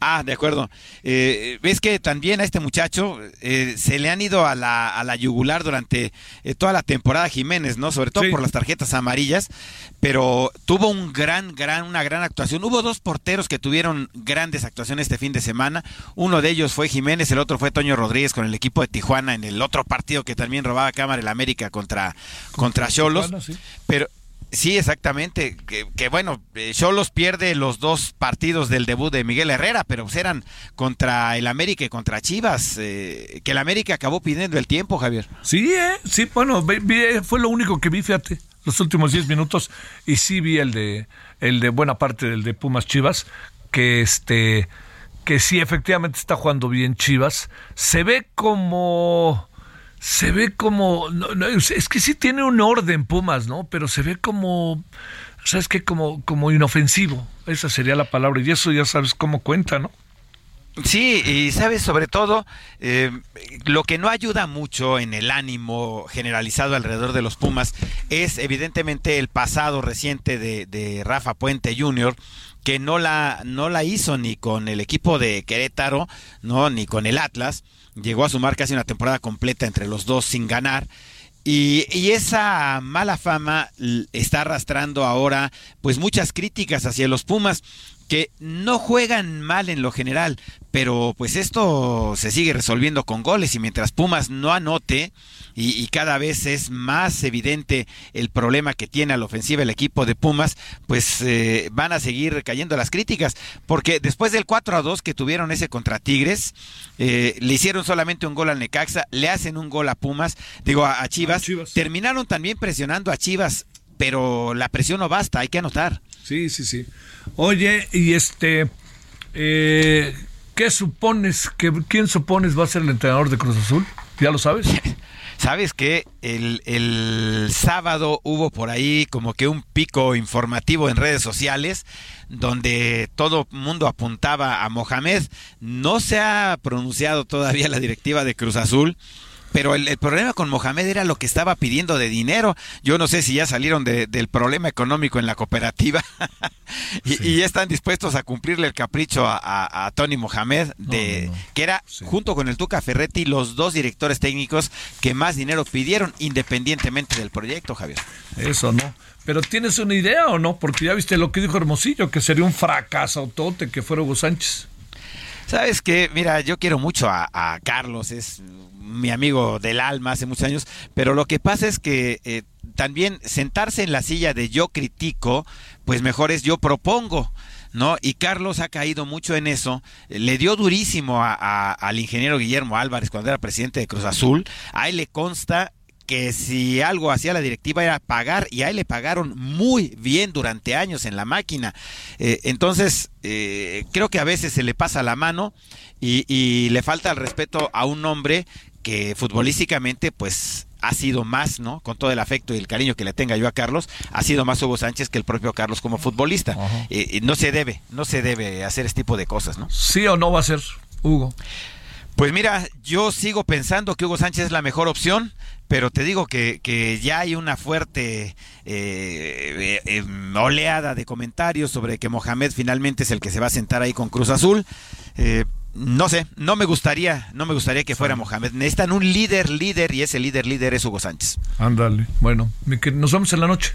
Ah, de acuerdo. Eh, Ves que también a este muchacho eh, se le han ido a la, a la yugular durante eh, toda la temporada Jiménez, ¿no? Sobre todo Sí. por las tarjetas amarillas, pero tuvo un gran, gran, una gran actuación. Hubo dos porteros que tuvieron grandes actuaciones este fin de semana. Uno de ellos fue Jiménez, el otro fue Toño Rodríguez con el equipo de Tijuana en el otro partido que también robaba cámara el América contra contra Cholos. Sí. Pero sí, exactamente. Que, que bueno, eh, Cholos pierde los dos partidos del debut de Miguel Herrera, pero pues eran contra el América y contra Chivas. eh, que el América acabó pidiendo el tiempo, Javier. Sí, ¿eh? Sí, bueno, vi- fue lo único que vi, fíjate, los últimos 10 minutos. Y sí vi el de, el de buena parte del de Pumas Chivas, que este, que sí efectivamente está jugando bien Chivas. Se ve como, se ve como, no, no, es que sí tiene un orden Pumas, ¿no? Pero se ve como, ¿sabes qué? Como, como inofensivo. Esa sería la palabra. Y eso ya sabes cómo cuenta, ¿no? Sí, y sabes, sobre todo, eh, lo que no ayuda mucho en el ánimo generalizado alrededor de los Pumas es evidentemente el pasado reciente de, de Rafa Puente Jr., que no la, no la hizo ni con el equipo de Querétaro, no, ni con el Atlas. Llegó a sumar casi una temporada completa entre los dos sin ganar. Y, y esa mala fama está arrastrando ahora pues muchas críticas hacia los Pumas que no juegan mal en lo general, pero pues esto se sigue resolviendo con goles y mientras Pumas no anote y, y cada vez es más evidente el problema que tiene a la ofensiva el equipo de Pumas, pues eh, van a seguir cayendo las críticas, porque después del 4 a 2 que tuvieron ese contra Tigres, eh, le hicieron solamente un gol al Necaxa, le hacen un gol a Pumas, digo a, a Chivas, A Chivas. terminaron también presionando a Chivas, pero la presión no basta, hay que anotar. Sí, sí, sí. Oye, y este, eh, ¿Qué supones que quién supones va a ser el entrenador de Cruz Azul? ¿Ya lo sabes? Sabes que el, el, sábado hubo por ahí como que un pico informativo en redes sociales donde todo mundo apuntaba a Mohamed. No se ha pronunciado todavía la directiva de Cruz Azul pero el, problema con Mohamed era lo que estaba pidiendo de dinero. Yo no sé si ya salieron del problema económico en la cooperativa y, ya están dispuestos a cumplirle el capricho a, Tony Mohamed, de, que era junto con el Tuca Ferretti los dos directores técnicos que más dinero pidieron independientemente del proyecto, Javier. Eso no. Pero ¿tienes una idea o no? Porque ya viste lo que dijo Hermosillo, que sería un fracaso tote que fuera Hugo Sánchez. Sabes que, mira, yo quiero mucho a Carlos, es mi amigo del alma hace muchos años, pero lo que pasa es que eh, también sentarse en la silla de yo critico, pues mejor es yo propongo. ¿no? Y Carlos ha caído mucho en eso, le dio durísimo al ingeniero Guillermo Álvarez cuando era presidente de Cruz Azul, a él le consta que si algo hacía la directiva era pagar y a él le pagaron muy bien durante años en la máquina. Eh, entonces, eh, creo que a veces se le pasa la mano y, y, le falta el respeto a un hombre que futbolísticamente pues ha sido más, ¿no? Con todo el afecto y el cariño que le tenga yo a Carlos, ha sido más Hugo Sánchez que el propio Carlos como futbolista. Eh, no se debe, no se debe hacer este tipo de cosas, ¿no? ¿Sí o no va a ser, Hugo? Pues mira, yo sigo pensando que Hugo Sánchez es la mejor opción, pero te digo que, que ya hay una fuerte eh, eh, oleada de comentarios sobre que Mohamed finalmente es el que se va a sentar ahí con Cruz Azul. Eh, no sé, no me gustaría, no me gustaría que fuera Mohamed. Necesitan un líder, líder, y ese líder, líder es Hugo Sánchez. Ándale. Bueno, nos vemos en la noche.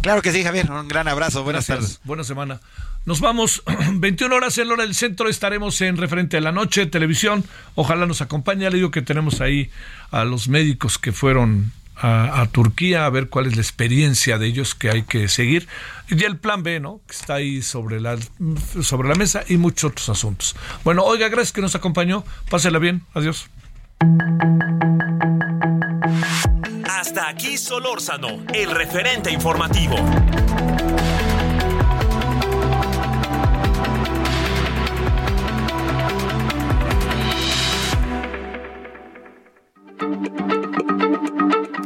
Claro que sí, Javier. Un gran abrazo. Buenas tardes. Buena semana. Nos vamos. 21 horas en hora del centro. Estaremos en referente a la noche, televisión. Ojalá nos acompañe. Le digo que tenemos ahí a los médicos que fueron a, Turquía a ver cuál es la experiencia de ellos que hay que seguir. Y el plan B, ¿no? Que está ahí sobre la, sobre la mesa y muchos otros asuntos. Bueno, oiga, gracias que nos acompañó. Pásela bien. Adiós. Hasta aquí Solórzano, el referente informativo.